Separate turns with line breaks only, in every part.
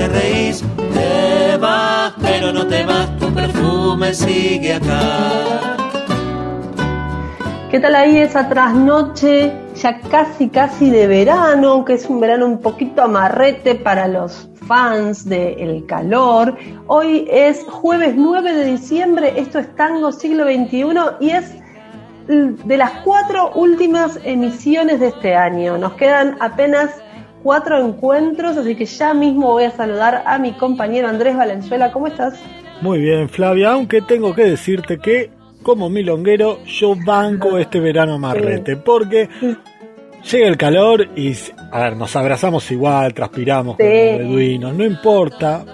te reís. Te vas, pero no te vas, tu perfume sigue acá.
¿Qué tal ahí esa trasnoche ya casi casi de verano, que es un verano un poquito amarrete para los fans del calor. Hoy es jueves 9 de diciembre, esto es Tango Siglo XXI y es de las cuatro últimas emisiones de este año. Nos quedan apenas cuatro encuentros, así que ya mismo voy a saludar a mi compañero Andrés Valenzuela. ¿Cómo estás?
Muy bien, Flavia, aunque tengo que decirte que como milonguero yo banco este verano marrete, porque Llega el calor y, a ver, nos abrazamos igual, transpiramos como beduinos, no importa,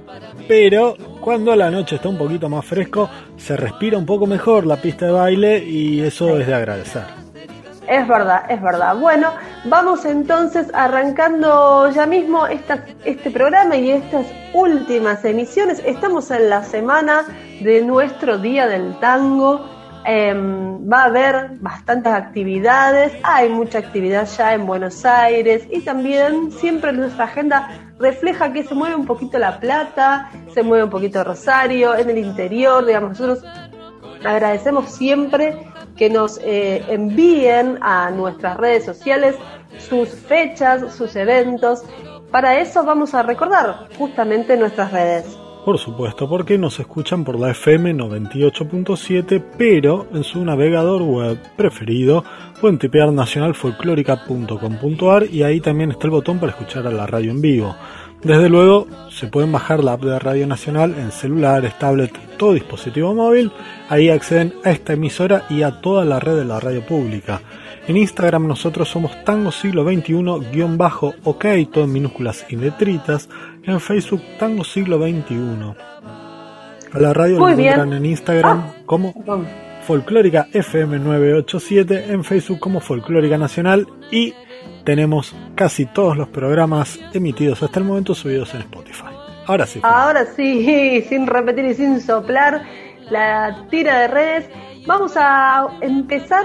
pero cuando la noche está un poquito más fresco, se respira un poco mejor la pista de baile y eso es de agradecer.
Es verdad, es verdad. Bueno, vamos entonces arrancando ya mismo este programa y estas últimas emisiones. Estamos en la semana de nuestro Día del Tango Em, va a haber bastantes actividades, hay mucha actividad ya en Buenos Aires y también siempre nuestra agenda refleja que se mueve un poquito La Plata, se mueve un poquito Rosario, en el interior, digamos, nosotros agradecemos siempre que nos eh, envíen a nuestras redes sociales sus fechas, sus eventos. Para eso vamos a recordar justamente nuestras redes.
Por supuesto, porque nos escuchan por la FM 98.7, pero en su navegador web preferido pueden tipear nacionalfolclórica.com.ar y ahí también está el botón para escuchar a la radio en vivo. Desde luego, se pueden bajar la app de Radio Nacional en celulares, tablet, todo dispositivo móvil. Ahí acceden a esta emisora y a toda la red de la radio pública. En Instagram nosotros somos Tango Siglo XXI-OK, todo en minúsculas y letritas. En Facebook Tango Siglo XXI. A la radio lo encuentran en Instagram ah, como Folclórica FM 987, en Facebook como Folclórica Nacional y tenemos casi todos los programas emitidos hasta el momento subidos en Spotify. Ahora sí.
Ahora sí, sin repetir y sin soplar la tira de redes. Vamos a empezar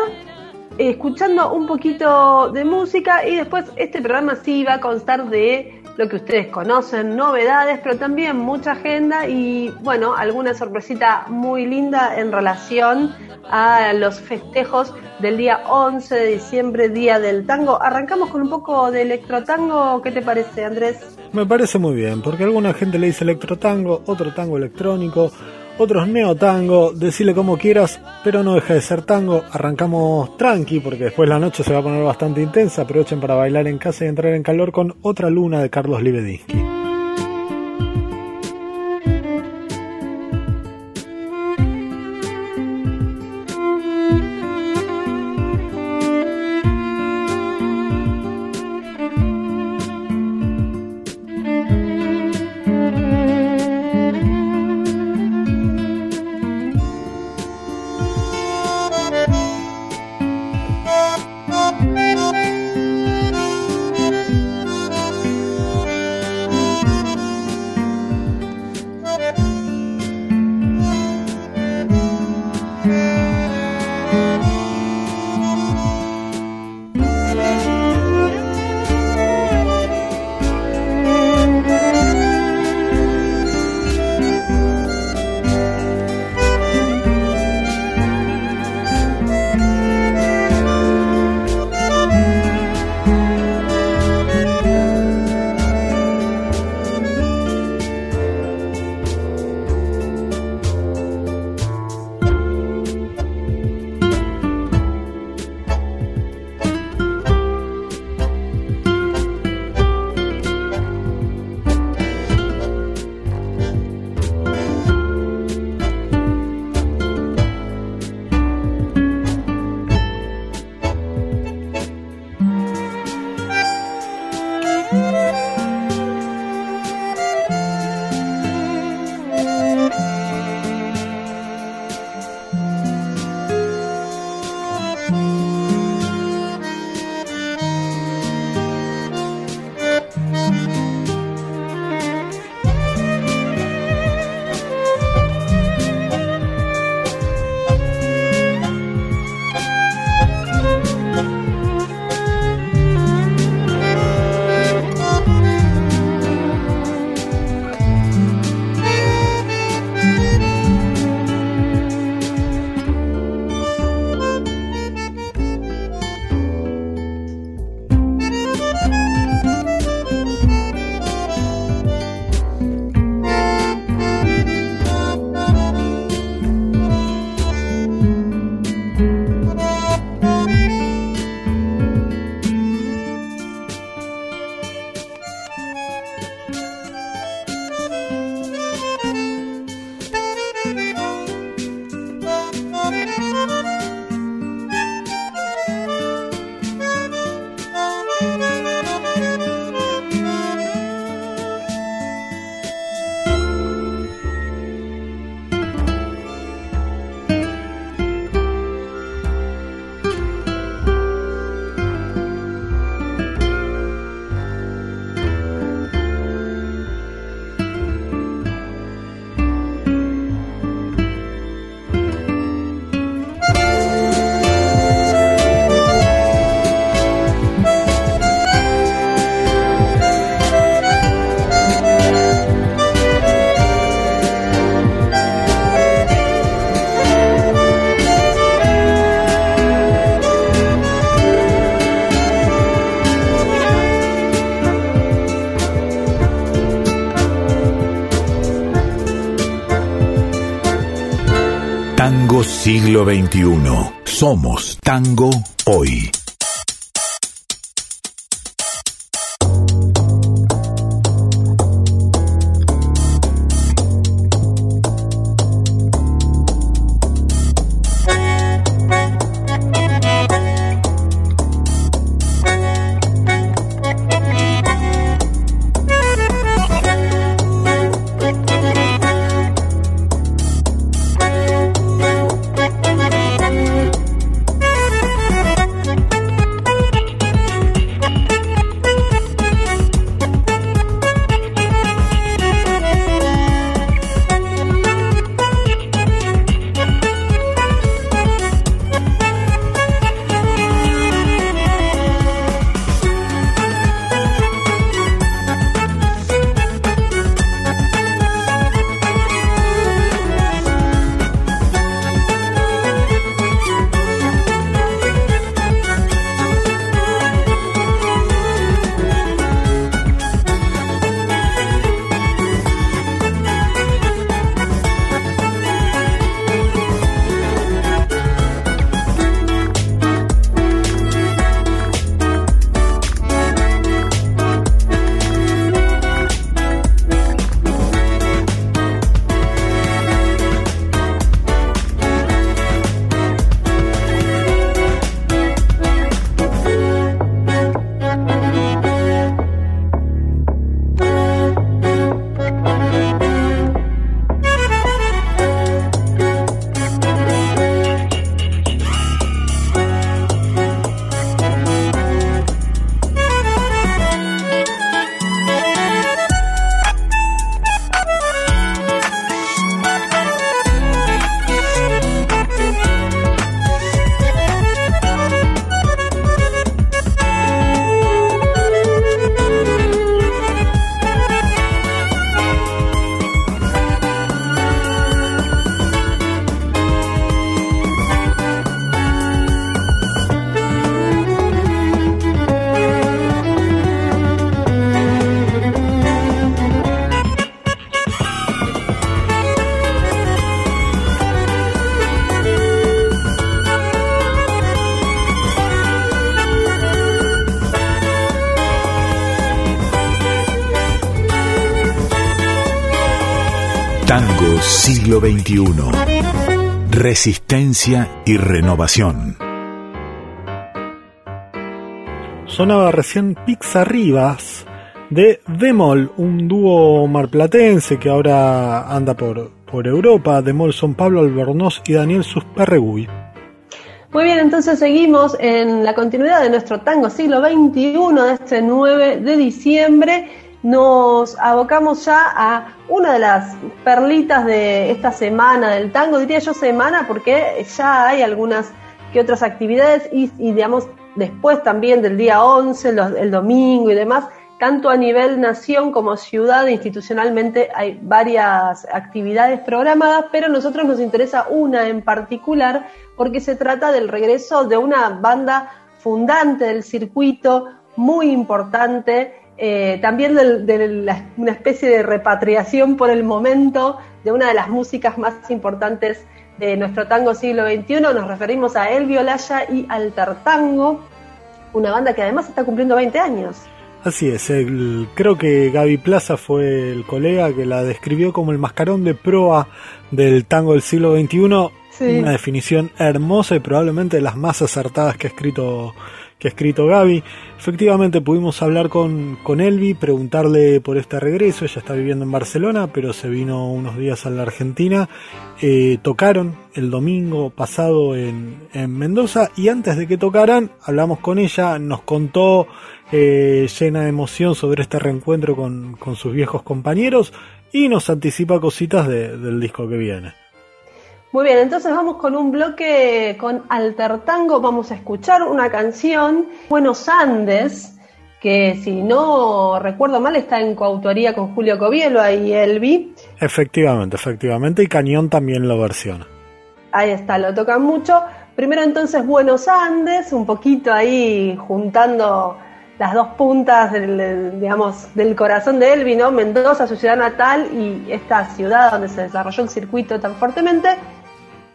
escuchando un poquito de música y después este programa sí va a constar de lo que ustedes conocen, novedades, pero también mucha agenda y bueno, alguna sorpresita muy linda en relación a los festejos del día 11 de diciembre, Día del Tango. Arrancamos con un poco de electrotango, ¿qué te parece Andrés?
Me parece muy bien, porque alguna gente le dice electrotango, otro tango electrónico, otros neotango, decirle como quieras, pero no deja de ser tango. Arrancamos tranqui porque después la noche se va a poner bastante intensa. Aprovechen para bailar en casa y entrar en calor con otra luna de Carlos Libedinsky.
XXI. Somos Tango Hoy. Siglo XXI. Resistencia y renovación.
Sonaba recién Pizza Rivas de Demol, un dúo marplatense que ahora anda por, por Europa. Demol son Pablo Albornoz y Daniel Susperregui.
Muy bien, entonces seguimos en la continuidad de nuestro tango siglo XXI de este 9 de diciembre nos abocamos ya a una de las perlitas de esta semana del tango, diría yo semana porque ya hay algunas que otras actividades y, digamos después también del día 11, el domingo y demás, tanto a nivel nación como ciudad, institucionalmente hay varias actividades programadas, pero a nosotros nos interesa una en particular porque se trata del regreso de una banda fundante del circuito, muy importante, eh, también de, una especie de repatriación por el momento de una de las músicas más importantes de nuestro tango siglo XXI. Nos referimos a El Violaya y Alter Tango, una banda que además está cumpliendo 20 años.
Así es, creo que Gaby Plaza fue el colega que la describió como el mascarón de proa del tango del siglo XXI. Una definición hermosa y probablemente de las más acertadas que ha escrito que ha escrito Gaby. Efectivamente pudimos hablar con, con Elvi, preguntarle por este regreso. Ella está viviendo en Barcelona, pero se vino unos días a la Argentina. Eh, tocaron el domingo pasado en, en, Mendoza y antes de que tocaran hablamos con ella, nos contó eh, llena de emoción sobre este reencuentro con, con, sus viejos compañeros y nos anticipa cositas del disco que viene.
Muy bien, entonces vamos con un bloque con Alter Tango. Vamos a escuchar una canción, Buenos Andes, que si no recuerdo mal está en coautoría con Julio Covielo y Elvi.
Efectivamente, efectivamente, y Cañón también lo versiona.
Ahí está, lo tocan mucho. Primero entonces Buenos Andes, un poquito ahí juntando las dos puntas del, digamos, del corazón de Elvi, ¿no? Mendoza, su ciudad natal, y esta ciudad donde se desarrolló el circuito tan fuertemente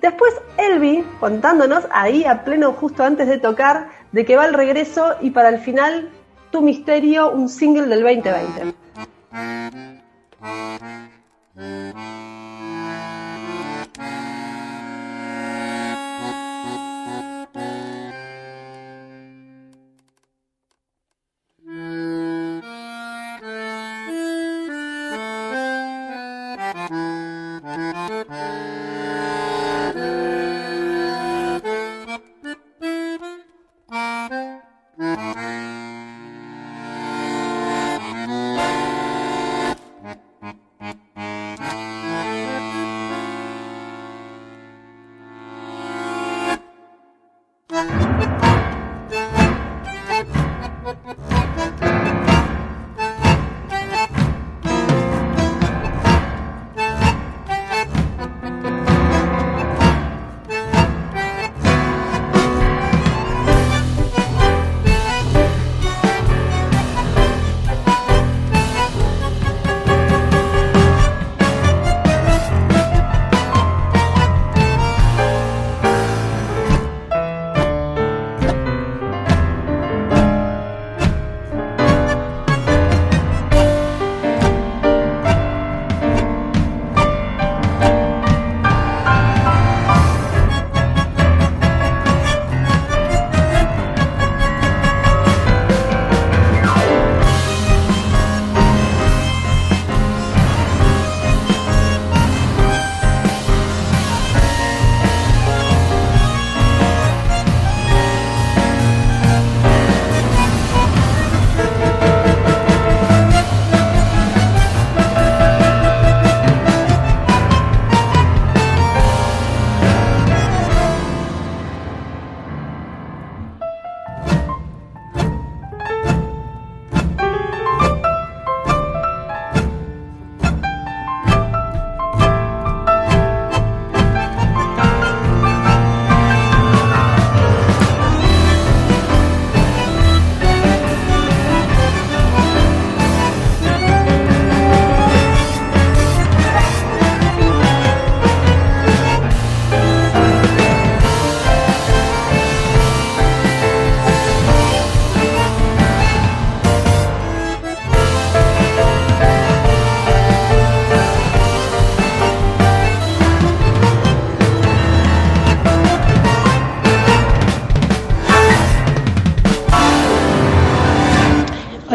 Después Elvi contándonos ahí a pleno justo antes de tocar de que va el regreso y para el final Tu Misterio, un single del 2020.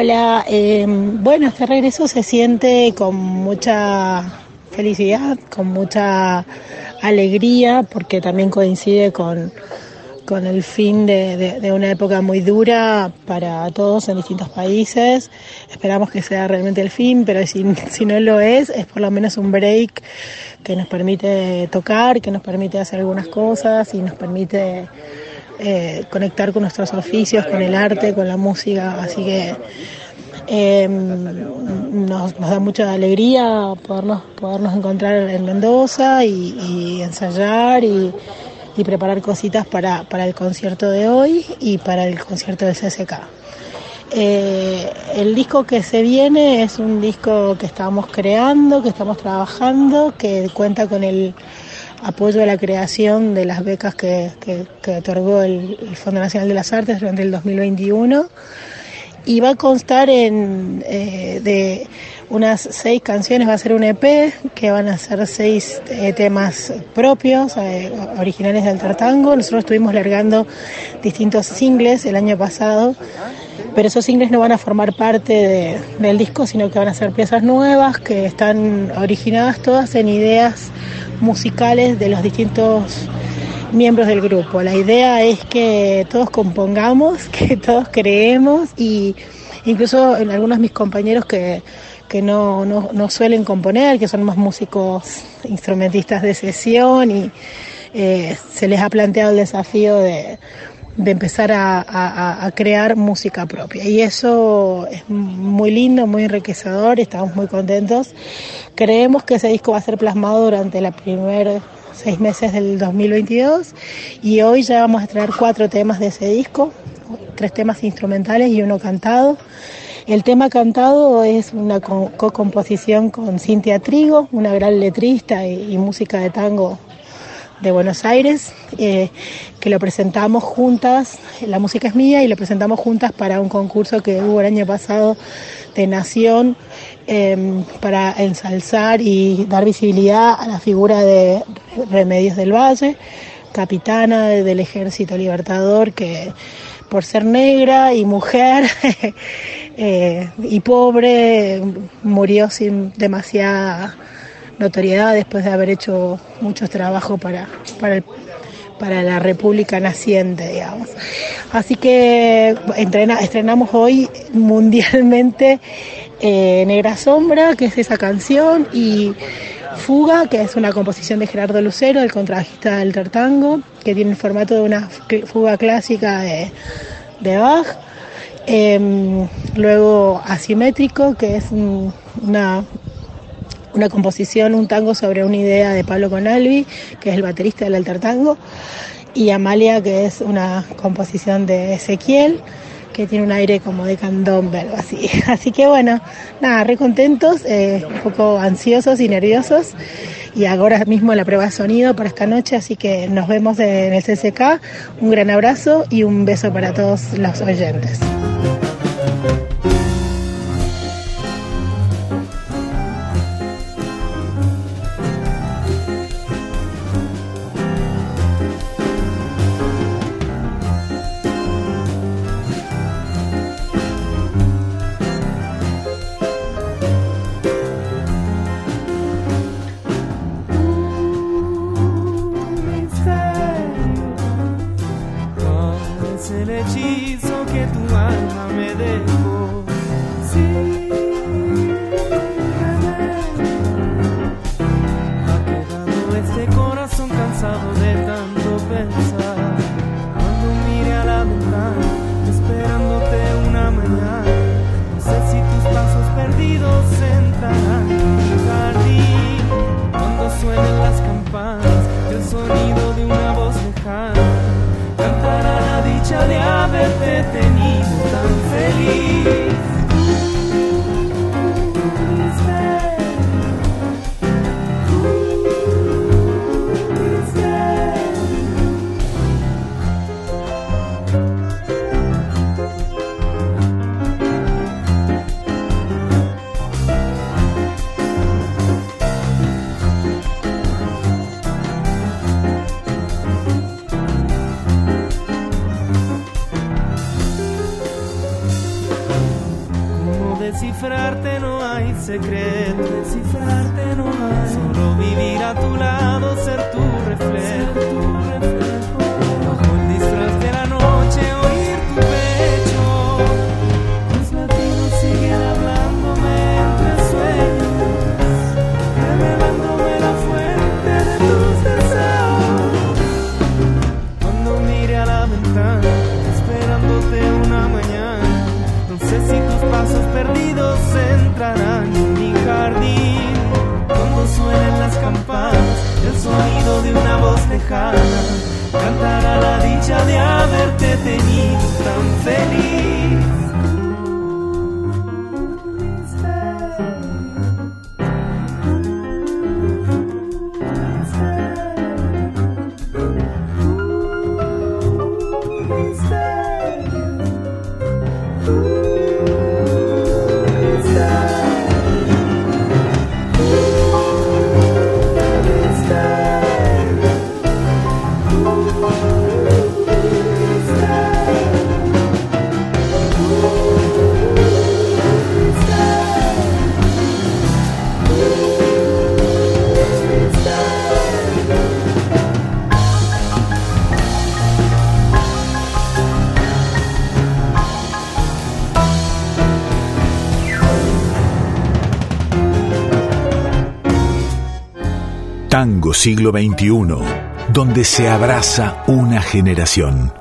Hola, eh, bueno, este regreso se siente con mucha felicidad, con mucha alegría, porque también coincide con, con el fin de, una época muy dura para todos en distintos países. Esperamos que sea realmente el fin, pero si, si no lo es, es por lo menos un break que nos permite tocar, que nos permite hacer algunas cosas y nos permite eh, conectar con nuestros oficios, con el arte, con la música, así que eh, nos, da mucha alegría podernos, podernos encontrar en Mendoza y, ensayar y, preparar cositas para, para, el concierto de hoy y para el concierto del CSK. Eh, el disco que se viene es un disco que estamos creando, que estamos trabajando, que cuenta con el apoyo a la creación de las becas que, otorgó el, Fondo Nacional de las Artes durante el 2021 y va a constar en, eh, de unas seis canciones, va a ser un EP que van a ser seis eh, temas propios, eh, originales del Tartango. Nosotros estuvimos largando distintos singles el año pasado, pero esos singles no van a formar parte del disco, sino que van a ser piezas nuevas que están originadas todas en ideas musicales de los distintos miembros del grupo. La idea es que todos compongamos, que todos creemos y incluso en algunos de mis compañeros que, que no, no, suelen componer, que son más músicos instrumentistas de sesión y eh, se les ha planteado el desafío de, de empezar a, a, crear música propia. Y eso es muy lindo, muy enriquecedor, estamos muy contentos. Creemos que ese disco va a ser plasmado durante la primera seis meses del 2022 y hoy ya vamos a traer cuatro temas de ese disco, tres temas instrumentales y uno cantado. El tema cantado es una co-composición con Cintia Trigo, una gran letrista y, música de tango de Buenos Aires, eh, que lo presentamos juntas, la música es mía, y lo presentamos juntas para un concurso que hubo el año pasado de Nación em, para ensalzar y dar visibilidad a la figura de Remedios del Valle, capitana del Ejército Libertador, que por ser negra y mujer eh, y pobre murió sin demasiada notoriedad después de haber hecho muchos trabajos para, para, para la República naciente, digamos. Así que estrenamos hoy mundialmente eh, Negra Sombra, que es esa canción, y Fuga, que es una composición de Gerardo Lucero, el contrabajista del Tartango, que tiene el formato de una fuga clásica de, Bach. Em, luego Asimétrico, que es una una composición, un tango sobre una idea de Pablo Conalvi, que es el baterista del Alter Tango, y Amalia, que es una composición de Ezequiel, que tiene un aire como de candombe, así. Así que bueno, nada, re contentos, eh, un poco ansiosos y nerviosos. Y ahora mismo la prueba de sonido para esta noche, así que nos vemos en el CCK. Un gran abrazo y un beso para todos los oyentes.
secreto. Siglo XXI, donde se abraza una generación.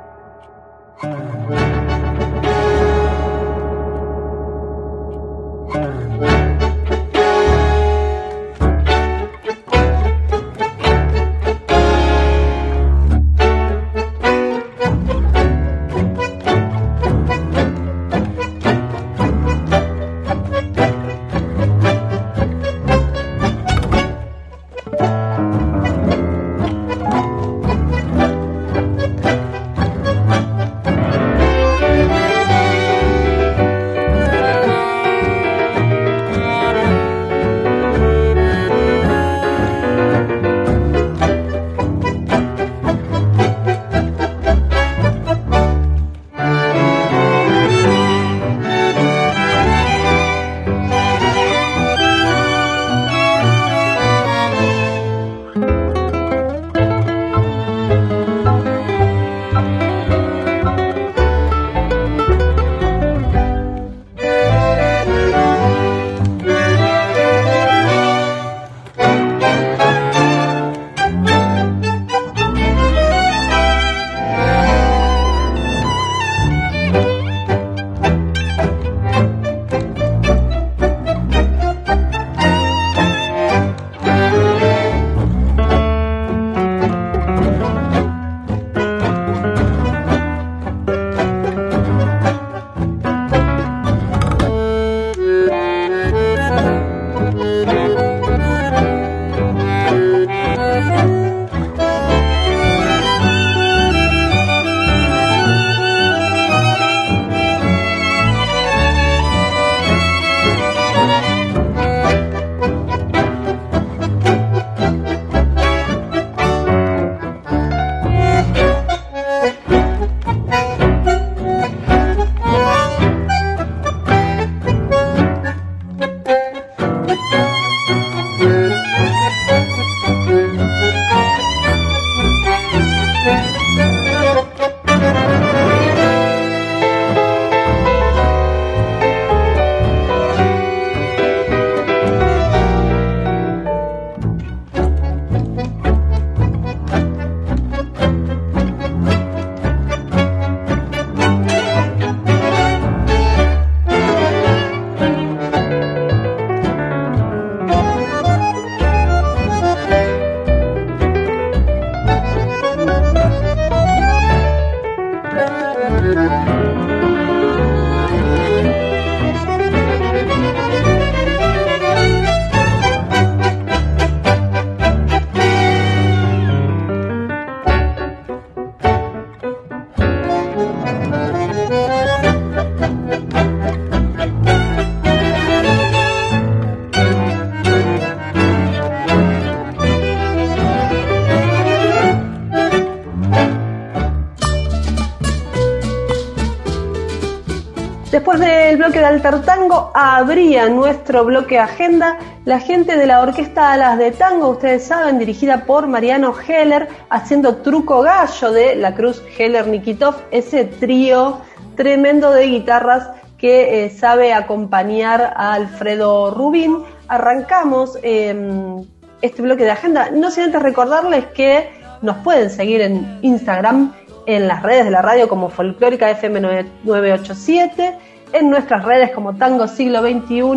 Alter Tango abría nuestro bloque agenda la gente de la Orquesta Alas de Tango, ustedes saben, dirigida por Mariano Heller, haciendo truco gallo de la Cruz Heller Nikitov, ese trío tremendo de guitarras que eh, sabe acompañar a Alfredo Rubín. Arrancamos em, este bloque de agenda, no sin antes recordarles que nos pueden seguir en Instagram, en las redes de la radio como Folclórica FM 987, en nuestras redes como Tango Siglo XXI,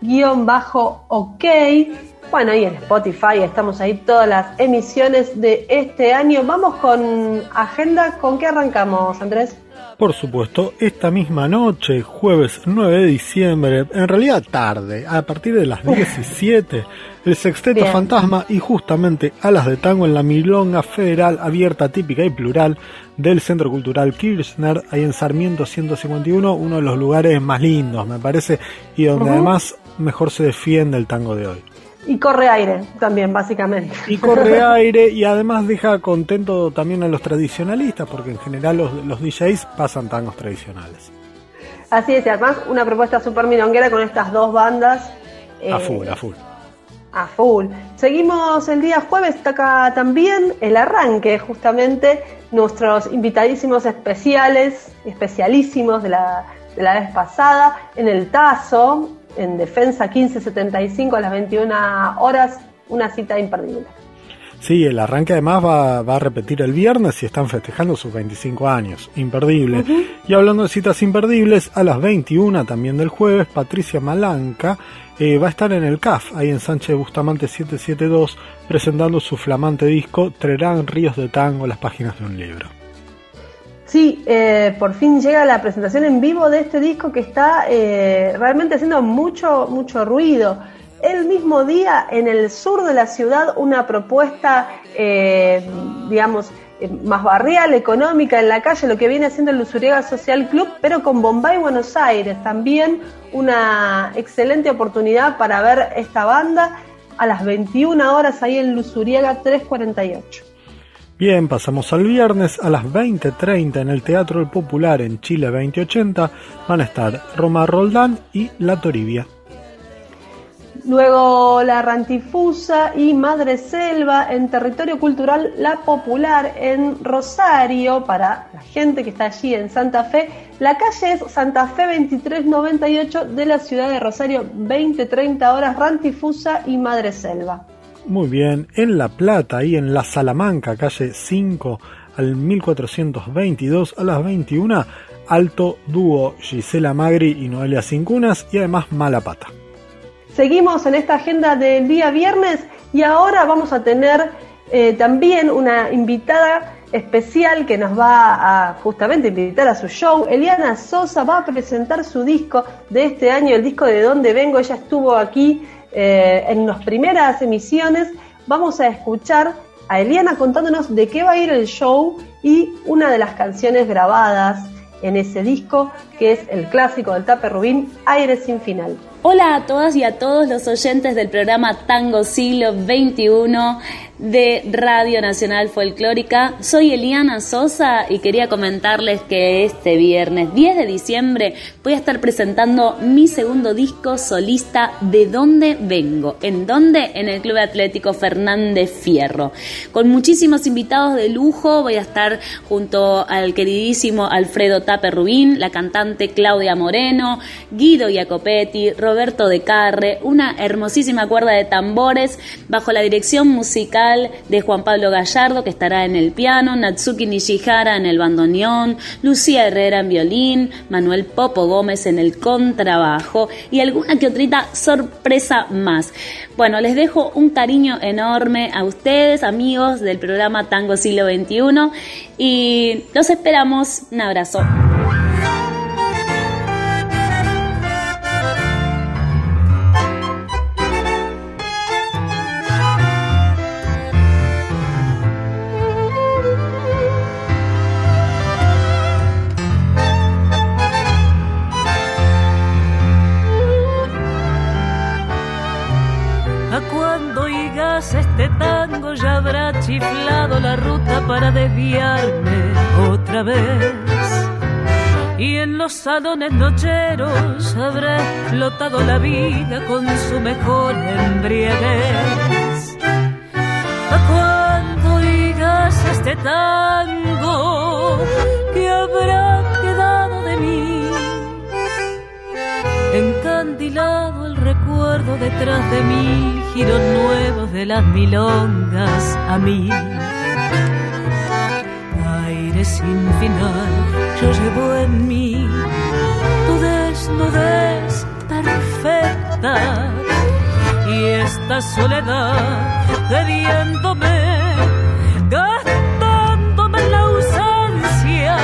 guion bajo OK. Bueno, y en Spotify estamos ahí todas las emisiones de este año. Vamos con agenda. ¿Con qué arrancamos, Andrés?
Por supuesto, esta misma noche, jueves 9 de diciembre, en realidad tarde, a partir de las 17, el Sexteto Fantasma y justamente Alas de Tango en la Milonga Federal abierta, típica y plural del Centro Cultural Kirchner, ahí en Sarmiento 151, uno de los lugares más lindos, me parece, y donde además mejor se defiende el tango de hoy.
Y corre aire también, básicamente.
Y corre aire y además deja contento también a los tradicionalistas, porque en general los, los DJs pasan tangos tradicionales.
Así es, y además una propuesta súper milonguera con estas dos bandas.
a eh, full, a full.
A full. Seguimos el día jueves, está acá también el arranque, justamente nuestros invitadísimos especiales, especialísimos de la, de la vez pasada, en el Tazo, en Defensa 1575 a las 21 horas, una cita imperdible.
Sí, el arranque además va, a repetir el viernes y están festejando sus 25 años. Imperdible. Y hablando de citas imperdibles, a las 21 también del jueves, Patricia Malanca eh, va a estar en el CAF, ahí en Sánchez Bustamante 772, presentando su flamante disco Trerán Ríos de Tango, las páginas de un libro.
Sí, eh, por fin llega la presentación en vivo de este disco que está eh, realmente haciendo mucho, mucho ruido. El mismo día, en el sur de la ciudad, una propuesta, eh, digamos, más barrial, económica, en la calle, lo que viene haciendo el Lusuriaga Social Club, pero con Bombay Buenos Aires. También una excelente oportunidad para ver esta banda a las 21 horas ahí en Lusuriaga 348.
Bien, pasamos al viernes a las 20.30 en el Teatro Popular en Chile 2080. Van a estar Roma Roldán y La Toribia.
Luego La Rantifusa y Madre Selva en territorio cultural La Popular en Rosario, para la gente que está allí en Santa Fe. La calle es Santa Fe 2398 de la ciudad de Rosario, 20-30 horas Rantifusa y Madre Selva.
Muy bien, en La Plata y en La Salamanca, calle 5 al 1422 a las 21, alto dúo Gisela Magri y Noelia Cincunas y además Mala Pata.
Seguimos en esta agenda del día viernes y ahora vamos a tener eh, también una invitada especial que nos va a justamente invitar a su show. Eliana Sosa va a presentar su disco de este año, el disco de Dónde Vengo. Ella estuvo aquí eh, en las primeras emisiones vamos a escuchar a Eliana contándonos de qué va a ir el show y una de las canciones grabadas en ese disco, que es el clásico del Tape Rubín, Aire sin final.
Hola a todas y a todos los oyentes del programa Tango Siglo XXI de Radio Nacional Folclórica. Soy Eliana Sosa y quería comentarles que este viernes 10 de diciembre voy a estar presentando mi segundo disco solista De dónde vengo. ¿En dónde? En el Club Atlético Fernández Fierro. Con muchísimos invitados de lujo voy a estar junto al queridísimo Alfredo Tape Rubín, la cantante Claudia Moreno, Guido Jacopetti, Roberto de Carre, una hermosísima cuerda de tambores bajo la dirección musical de Juan Pablo Gallardo, que estará en el piano, Natsuki Nishihara en el bandoneón, Lucía Herrera en violín, Manuel Popo Gómez en el contrabajo y alguna que otrita sorpresa más. Bueno, les dejo un cariño enorme a ustedes, amigos del programa Tango Siglo XXI, y los esperamos. Un abrazo.
Salones nocheros habrá explotado la vida con su mejor embriaguez. ¿A cuándo oigas este tango que habrá quedado de mí? Encandilado el recuerdo detrás de mí, giros nuevos de las milongas a mí sin final yo llevo en mí desnudez perfecta y esta soledad bebiéndome, gastándome la ausencia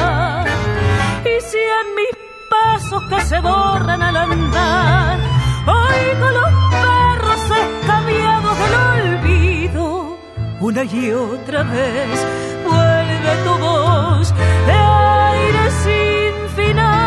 y si en mis pasos que se borran al andar oigo los perros escabiados del olvido una y otra vez vuelve tu voz de aire sin final.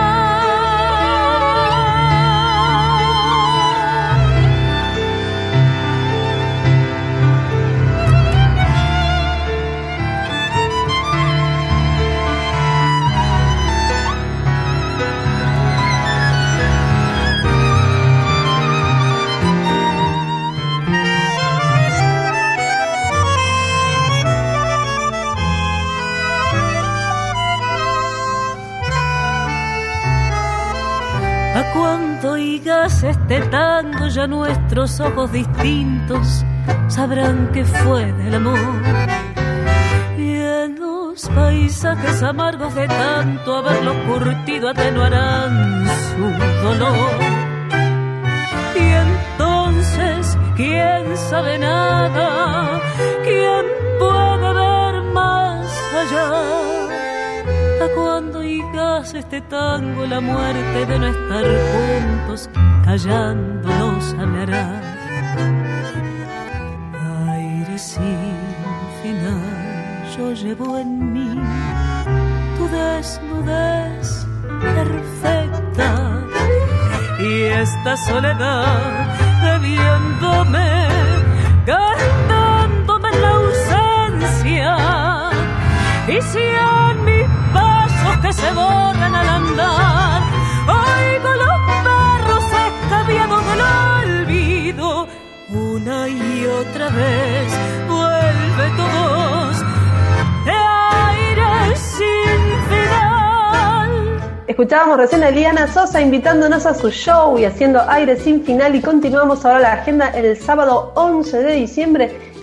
Oigas este tango ya nuestros ojos distintos sabrán que fue del amor. Y en los paisajes amargos de tanto haberlo curtido atenuarán su dolor. Y entonces, ¿quién sabe nada? ¿Quién puede ver más allá? cuando este tango la muerte de no estar juntos callándonos hablará. Aire sin final yo llevo en mí tu desnudez perfecta y esta soledad bebiéndome, gastándome en la ausencia y si en mi se borran al andar. Oigo los perros escabiados del olvido. Una y otra vez vuelve todos de aire sin final.
Escuchábamos recién a Eliana Sosa invitándonos a su show y haciendo aire sin final y continuamos ahora la agenda el sábado 11 de diciembre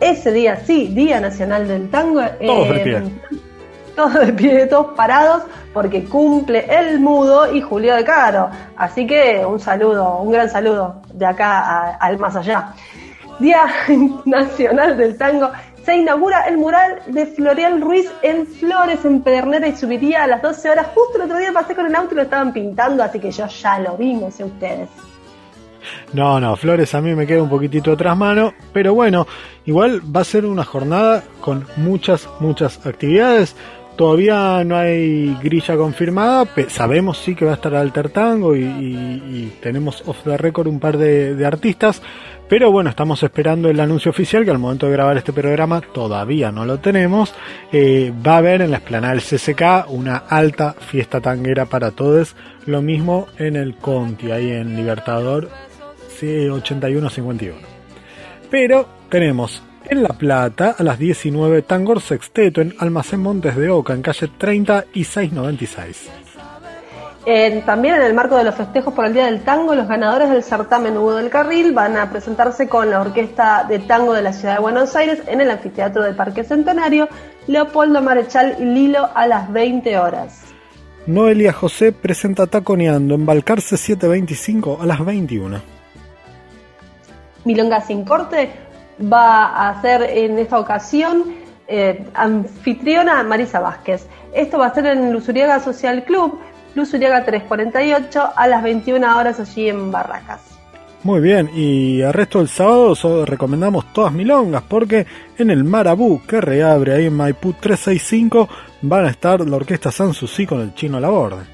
ese día, sí, Día Nacional del Tango.
Todos de pie
todos de pie, todos parados, porque cumple el mudo y Julio de Caro. Así que un saludo, un gran saludo de acá al más allá. Día Nacional del Tango. Se inaugura el mural de Florial Ruiz en Flores, en Pedernera, y subiría a las 12 horas. Justo el otro día pasé con el auto y lo estaban pintando, así que yo ya lo vi, no ustedes.
No, no, Flores a mí me queda un poquitito atrás mano, pero bueno, igual va a ser una jornada con muchas, muchas actividades. Todavía no hay grilla confirmada, sabemos sí que va a estar Alter Tango y, tenemos off the record un par de, artistas, pero bueno, estamos esperando el anuncio oficial que al momento de grabar este programa todavía no lo tenemos. Eh, va a haber en la esplanada del CCK una alta fiesta tanguera para todos, lo mismo en el Conti, ahí en Libertador 81-51. Pero tenemos en La Plata, a las 19, Tangor Sexteto en Almacén Montes de Oca, en calle 30 y 696.
también en el marco de los festejos por el Día del Tango, los ganadores del certamen Hugo del Carril van a presentarse con la Orquesta de Tango de la Ciudad de Buenos Aires en el Anfiteatro del Parque Centenario, Leopoldo Marechal y Lilo a las 20 horas.
Noelia José presenta Taconeando en Balcarce 725 a las 21.
Milonga sin corte va a ser en esta ocasión eh, anfitriona Marisa Vázquez. Esto va a ser en Luzuriaga Social Club, Luzuriaga 348, a las 21 horas allí en Barracas.
Muy bien, y al resto del sábado recomendamos todas milongas porque en el Marabú que reabre ahí en Maipú 365 van a estar la orquesta Sanssouci con el chino a la borda.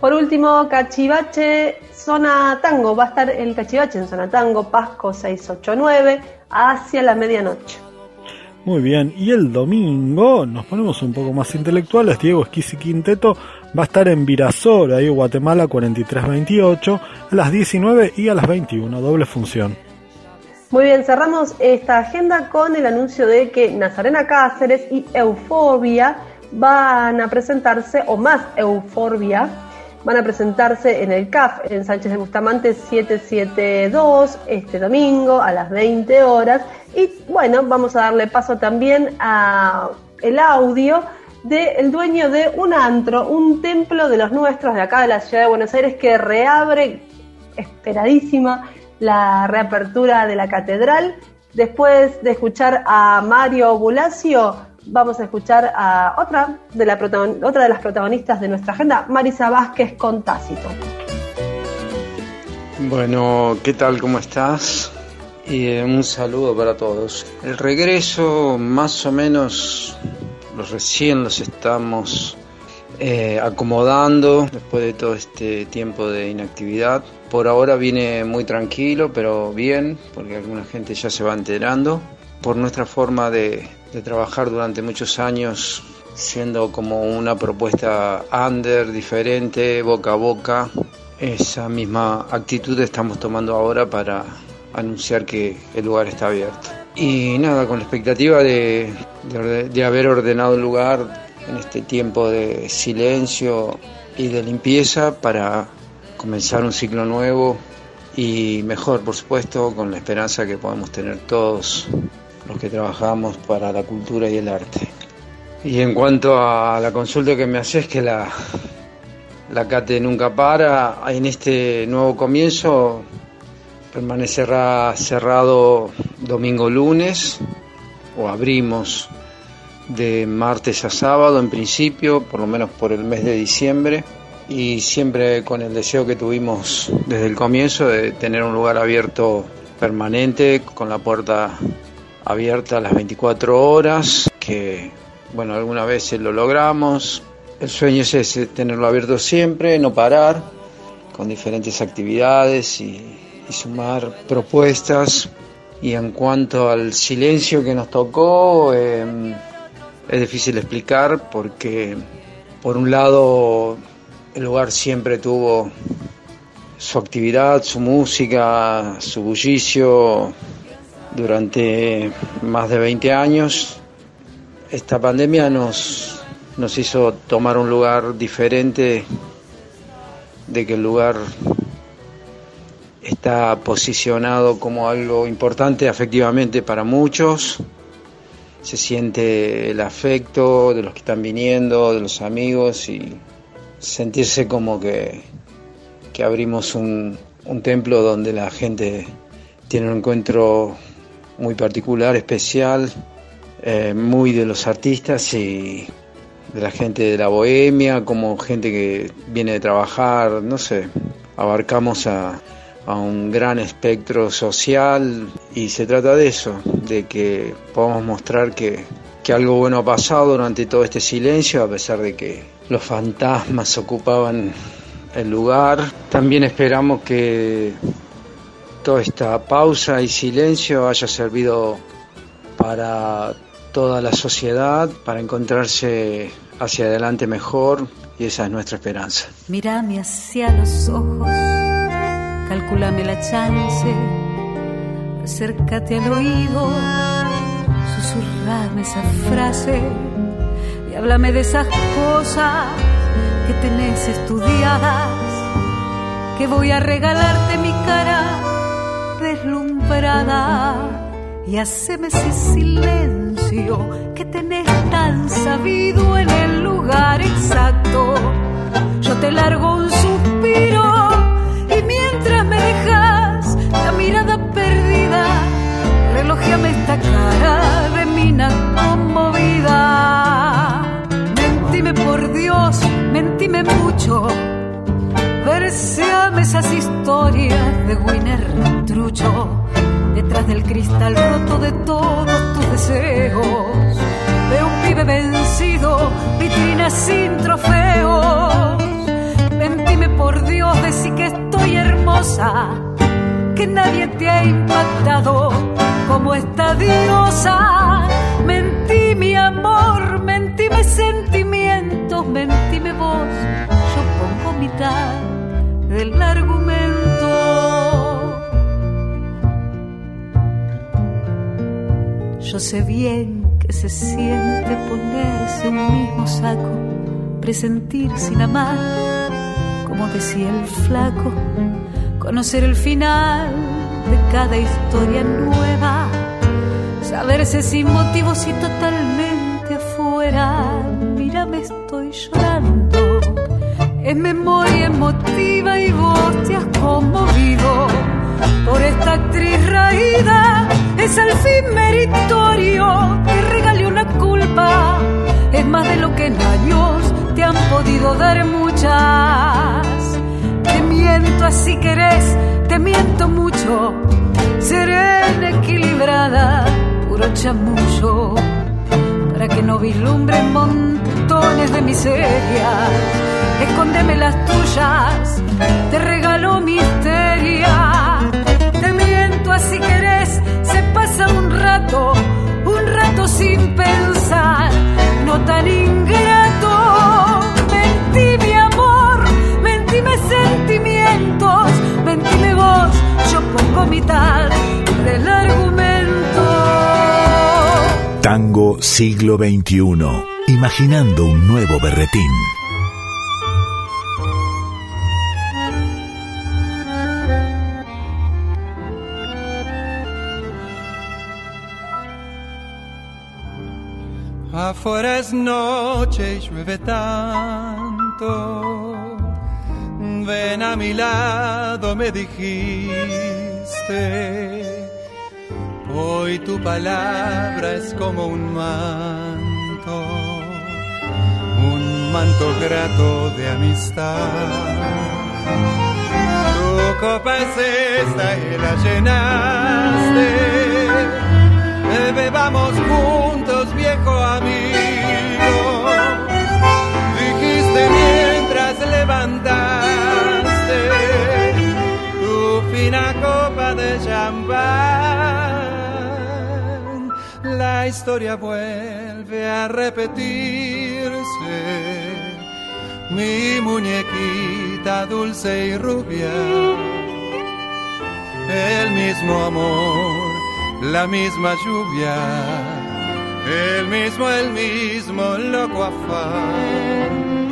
Por último, Cachivache Zona Tango. Va a estar el Cachivache en Zona Tango, Pasco 689, hacia la medianoche.
Muy bien, y el domingo nos ponemos un poco más intelectuales. Diego Esquisi Quinteto Va a estar en Virasoro, ahí Guatemala 4328, a las 19 y a las 21, doble función.
Muy bien, cerramos esta agenda con el anuncio de que Nazarena Cáceres y Eufobia van a presentarse, o más Eufobia, van a presentarse en el CAF, en Sánchez de Bustamante 772, este domingo a las 20 horas. Y bueno, vamos a darle paso también a el audio del dueño de un antro, un templo de los nuestros de acá de la ciudad de Buenos Aires que reabre esperadísima la reapertura de la catedral. Después de escuchar a Mario Bulacio, vamos a escuchar a otra de, la otra de las protagonistas de nuestra agenda, Marisa Vázquez con Tácito.
Bueno, ¿qué tal? ¿Cómo estás? Y eh, un saludo para todos. El regreso más o menos los recién los estamos eh, acomodando después de todo este tiempo de inactividad. Por ahora viene muy tranquilo, pero bien, porque alguna gente ya se va enterando. Por nuestra forma de, de trabajar durante muchos años, siendo como una propuesta under, diferente, boca a boca, esa misma actitud estamos tomando ahora para anunciar que el lugar está abierto. Y nada, con la expectativa de, de, haber ordenado el lugar en este tiempo de silencio y de limpieza para comenzar un ciclo nuevo y mejor, por supuesto, con la esperanza que podamos tener todos los que trabajamos para la cultura y el arte. Y en cuanto a la consulta que me haces, que la, la CATE nunca para, en este nuevo comienzo permanecerá cerrado domingo lunes o abrimos de martes a sábado en principio, por lo menos por el mes de diciembre y siempre con el deseo que tuvimos desde el comienzo de tener un lugar abierto permanente con la puerta abierta las 24 horas, que bueno, alguna vez lo logramos. El sueño es tenerlo abierto siempre, no parar, con diferentes actividades y y sumar propuestas. Y en cuanto al silencio que nos tocó, em, es difícil explicar porque, por un lado, el lugar siempre tuvo su actividad, su música, su bullicio durante más de 20 años. Esta pandemia nos, nos hizo tomar un lugar diferente de que el lugar está posicionado como algo importante afectivamente para muchos. Se siente el afecto de los que están viniendo, de los amigos y sentirse como que, que abrimos un, un templo donde la gente tiene un encuentro muy particular, especial, eh, muy de los artistas y de la gente de la bohemia, como gente que viene de trabajar, no sé, abarcamos a, a un gran espectro social y se trata de eso, de que podamos mostrar que, que algo bueno ha pasado durante todo este silencio, a pesar de que los fantasmas ocupaban el lugar. También esperamos que toda esta pausa y silencio haya servido para toda la sociedad, para encontrarse hacia adelante mejor y esa es nuestra esperanza.
Mírame hacia los ojos calculame la chance, acércate al oído, susurrame esa frase y háblame de esas cosas que tenés estudiadas, que voy a regalarte mi cara deslumbrada y haceme ese silencio que tenés tan sabido en el lugar exacto. Yo te largo un suspiro me dejas la mirada perdida, relojeame esta cara de mina conmovida. Mentime por Dios, mentime mucho, verseame esas historias de Winner trucho, detrás del cristal roto de todos tus deseos. De un pibe vencido, vitrina sin trofeos. Mentime por Dios, decí que hermosa, que nadie te ha impactado como esta diosa. Mentí, mi amor, mentí mentime sentimientos, mentime vos, yo pongo mitad del argumento. Yo sé bien que se siente ponerse un mismo saco, presentir sin amar, como decía el flaco, conocer el final de cada historia nueva, saberse sin motivos y totalmente afuera. Mira, me estoy llorando, es memoria emotiva y vos conmovido por esta actriz raída. Es al fin meritorio que regale una culpa, es más de lo que en años te han podido dar muchas. Te miento así querés te miento mucho, serena, equilibrada, puro chamullo, para que no vislumbren montones de miserias. Escóndeme las tuyas, te regalo misteria. Te miento así un rato, un rato sin pensar, no tan ingrato. Mentí mi amor, mentí mis sentimientos Mentime vos, yo pongo mitad del argumento.
Tango siglo XXI, imaginando un nuevo berretín.
Afuera es noche y llueve tanto ven a mi lado, me dijiste. Hoy tu palabra es como un manto, un manto grato de amistad. Copa es esta y la llenaste. Bebamos juntos, viejo amigo. Mientras levantaste tu fina copa de champán. La historia vuelve a repetirse. Mi muñequita dulce y rubia, el mismo amor, la misma lluvia, el mismo, el mismo loco afán.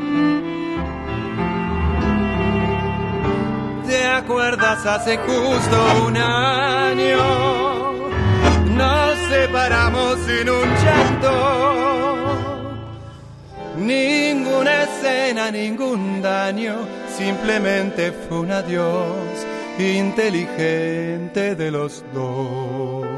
¿Te acuerdas hace justo un año? Nos separamos sin un llanto. Ninguna escena, ningún daño, simplemente fue un adiós inteligente de los dos.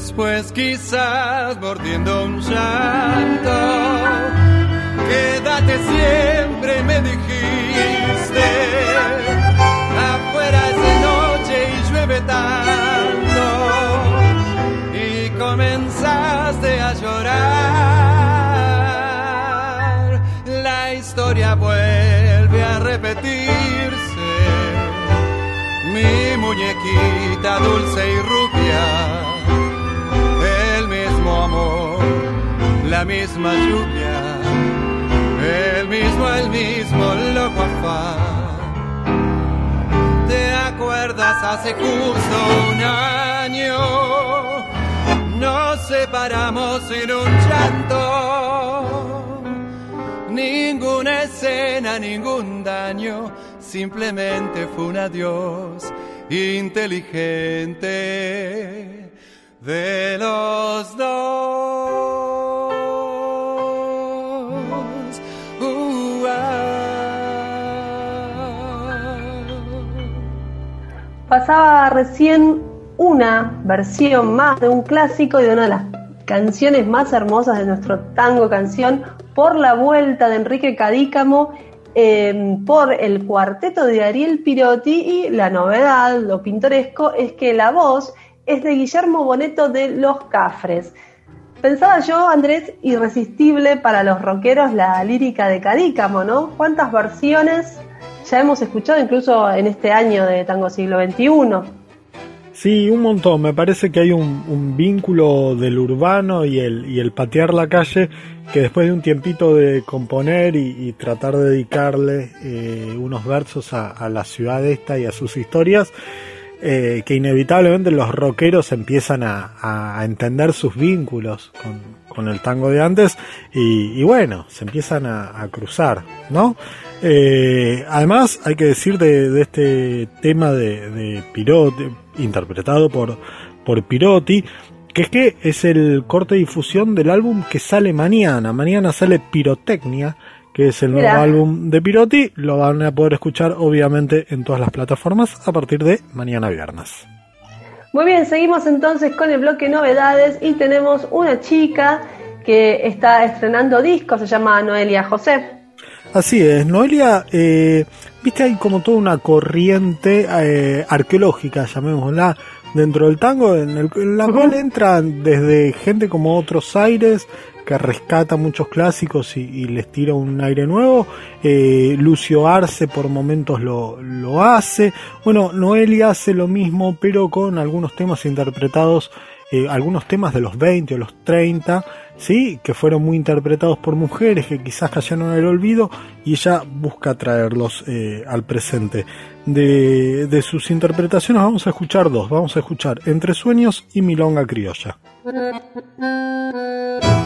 Después quizás mordiendo un llanto, quédate siempre, me dijiste. Afuera es de noche y llueve tanto, y comenzaste a llorar. La historia vuelve a repetirse, mi muñequita dulce y rubia la misma lluvia, el mismo, el mismo loco afán. ¿Te acuerdas hace justo un año? Nos separamos sin un llanto, ninguna escena, ningún daño, simplemente fue un adiós inteligente de los dos.
Pasaba recién una versión más de un clásico y de una de las canciones más hermosas de nuestro tango canción, Por la Vuelta de Enrique Cadícamo, eh, por el cuarteto de Ariel Pirotti y la novedad, lo pintoresco, es que la voz es de Guillermo Boneto de Los Cafres. Pensaba yo, Andrés, irresistible para los rockeros la lírica de Cadícamo, ¿no? ¿Cuántas versiones ya hemos escuchado incluso en este año de Tango Siglo XXI?
Sí, un montón. Me parece que hay un, vínculo del urbano y el, y el patear la calle que después de un tiempito de componer y, tratar de dedicarle eh, unos versos a, la ciudad esta y a sus historias, eh, que inevitablemente los rockeros empiezan a, entender sus vínculos con, el tango de antes y, bueno, se empiezan a, cruzar, ¿no? Eh, además, hay que decir de, este tema de, de Pirotti, interpretado por, por Pirotti, que es que es el corte de difusión del álbum que sale mañana. Mañana sale Pirotecnia, que es el nuevo álbum de Piroti. Lo van a poder escuchar obviamente en todas las plataformas a partir de mañana viernes.
Muy bien, seguimos entonces con el bloque novedades y tenemos una chica que está estrenando discos, se llama Noelia José.
Así es, Noelia, eh, viste, hay como toda una corriente eh, arqueológica, llamémosla, dentro del tango, en, la cual entran desde gente como Otros Aires, que rescata muchos clásicos y, les tira un aire nuevo. Eh, Lucio Arce por momentos lo, lo hace. Bueno, Noelia hace lo mismo, pero con algunos temas interpretados, eh, algunos temas de los 20 o los 30, ¿sí? que fueron muy interpretados por mujeres que quizás cayeron en el olvido y ella busca traerlos eh, al presente. De, de sus interpretaciones vamos a escuchar dos, vamos a escuchar Entre Sueños y Milonga Criolla.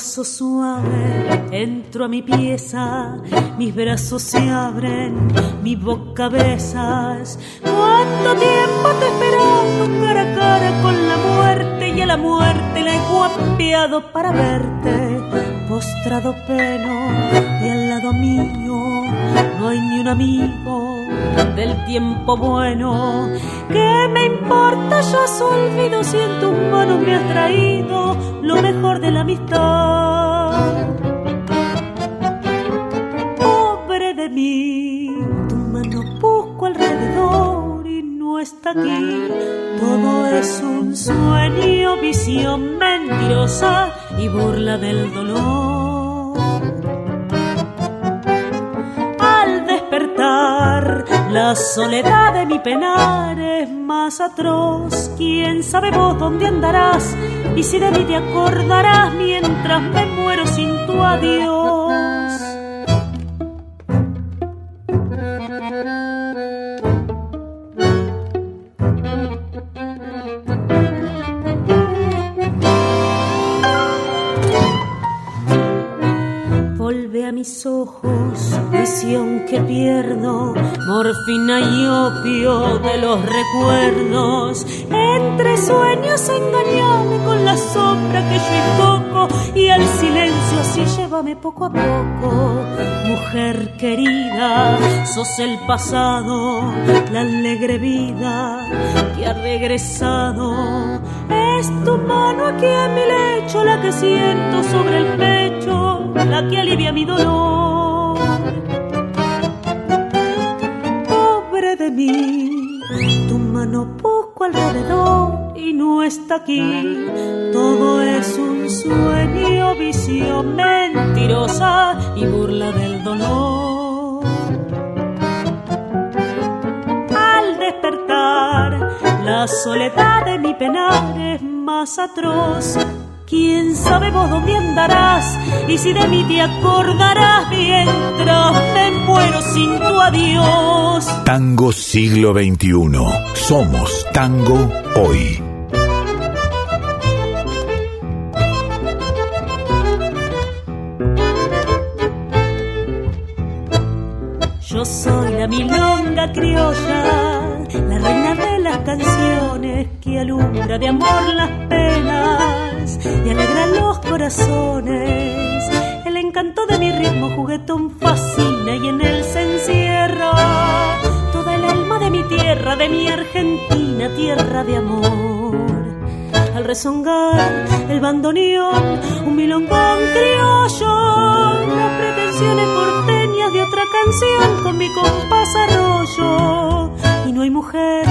suave entro a mi pieza, mis brazos se abren, mi boca besas. ¿Cuánto tiempo te he esperado cara a cara con la muerte y a la muerte la he guapeado para verte? postrado pelo y al lado mío no hay ni un amigo del tiempo bueno. ¿Qué me importa yo su olvido si en tus manos me has traído lo mejor de la amistad? Pobre de mí, tu mano busco alrededor y no está aquí. Todo es un sueño, visión mentirosa y burla del dolor. La soledad de mi penar es más atroz. Quién sabe vos dónde andarás y si de mí te acordarás mientras me muero sin tu adiós. Morfina y opio de los recuerdos. Entre sueños engañame con la sombra que yo invoco y al silencio así llévame poco a poco. Mujer querida, sos el pasado, la alegre vida que ha regresado. Es tu mano aquí en mi lecho la que siento sobre el pecho la que alivia mi dolor. Tu mano poco alrededor y no está aquí. Todo es un sueño, visión mentirosa y burla del dolor. Al despertar, la soledad de mi penar es más atroz ¿Quién sabe vos dónde andarás? Y si de mí te acordarás mientras me muero sin tu adiós.
Tango siglo XXI. Somos tango hoy.
Yo soy la milonga criolla, la reina de las canciones que alumbra de amor las penas y alegra los corazones. El encanto de mi ritmo juguetón fascina y en él se encierra toda el alma de mi tierra, de mi Argentina, tierra de amor. Al rezongar el bandoneón, un milongón criollo, las pretensiones por de otra canción con mi compás arroyo. Y no hay mujer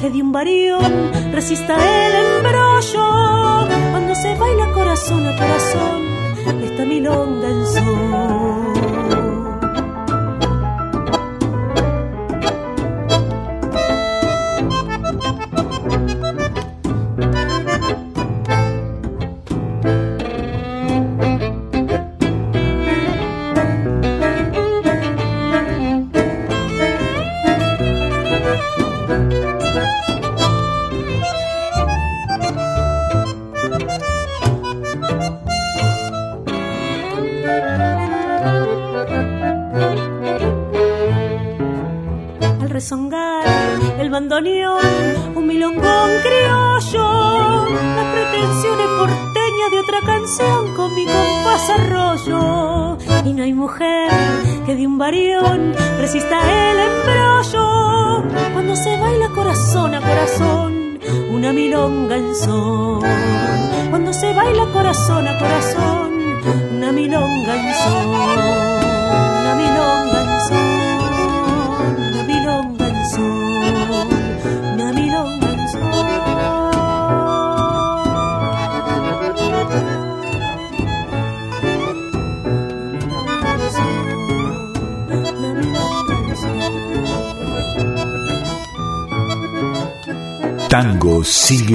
que de un varión resista el embrollo. Cuando se baila corazón a corazón, esta milonga en
sol.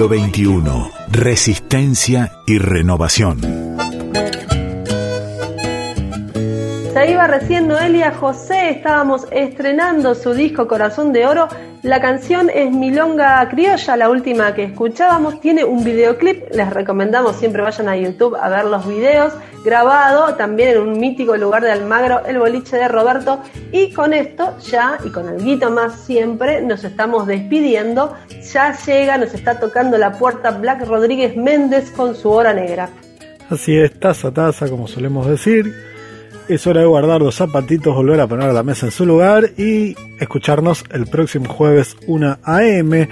Siglo XXI. Resistencia y renovación.
Se iba recién Noelia José, estábamos estrenando su disco Corazón de Oro. La canción es Milonga Criolla, la última que escuchábamos. Tiene un videoclip, les recomendamos siempre vayan a YouTube a ver los videos. Grabado también en un mítico lugar de Almagro, el boliche de Roberto. Y con esto ya, y con el guito más siempre, nos estamos despidiendo. Ya llega, nos está tocando la puerta Black Rodríguez Méndez con su hora negra.
Así es, taza taza, como solemos decir es hora de guardar los zapatitos, volver a poner la mesa en su lugar y escucharnos el próximo jueves 1 AM.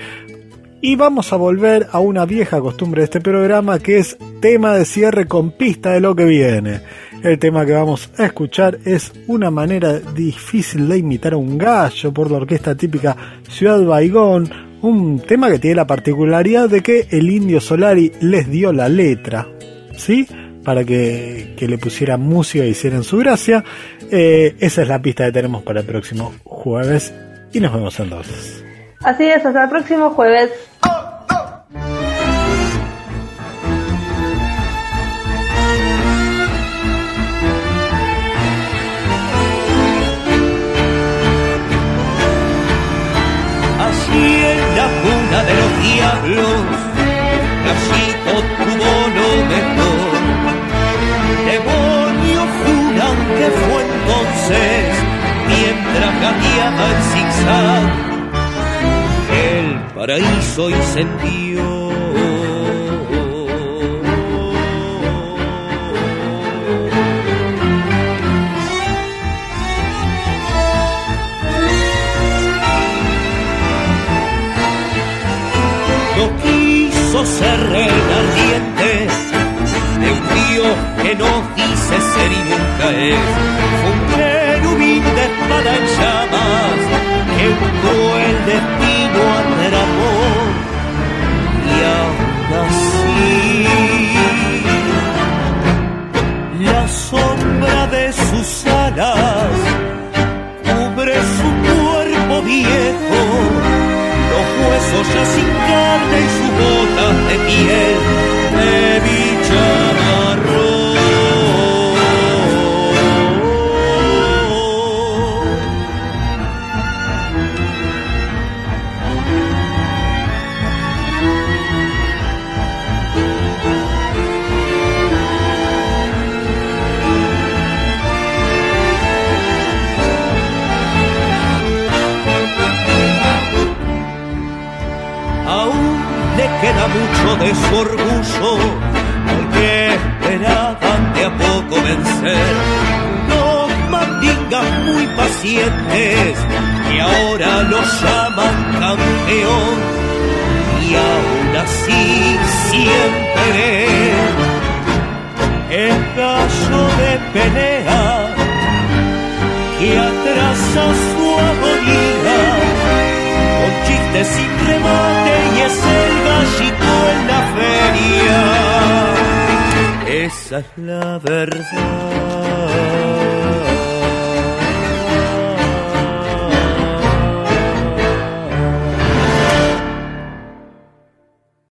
Y vamos a volver a una vieja costumbre de este programa que es tema de cierre con pista de lo que viene. El tema que vamos a escuchar es una manera difícil de imitar a un gallo por la orquesta típica Ciudad Baigón, un tema que tiene la particularidad de que el indio Solari les dio la letra. ¿Sí? Para que, le pusieran música y hicieran su gracia. Eh, esa es la pista que tenemos para el próximo jueves y nos vemos entonces.
Así es, hasta el próximo jueves.
Así en la cuna de los diablos, Gallito tuvo mientras gateaba el zigzag, el paraíso incendió. No quiso ser ardiente que no dice ser y nunca es. un de espada en llamas que un cruel destino atrapó. Y aún así, la sombra de sus alas cubre su cuerpo viejo, los huesos ya sin carne y sus botas de piel de queda mucho de su orgullo, al que esperaban de a poco vencer. Dos mandingas muy pacientes y ahora lo llaman campeón. y aún así siempre es gallo de pelea que atrasa su agonía con chistes sin remate y es el clásico en la feria. Esa es la verdad.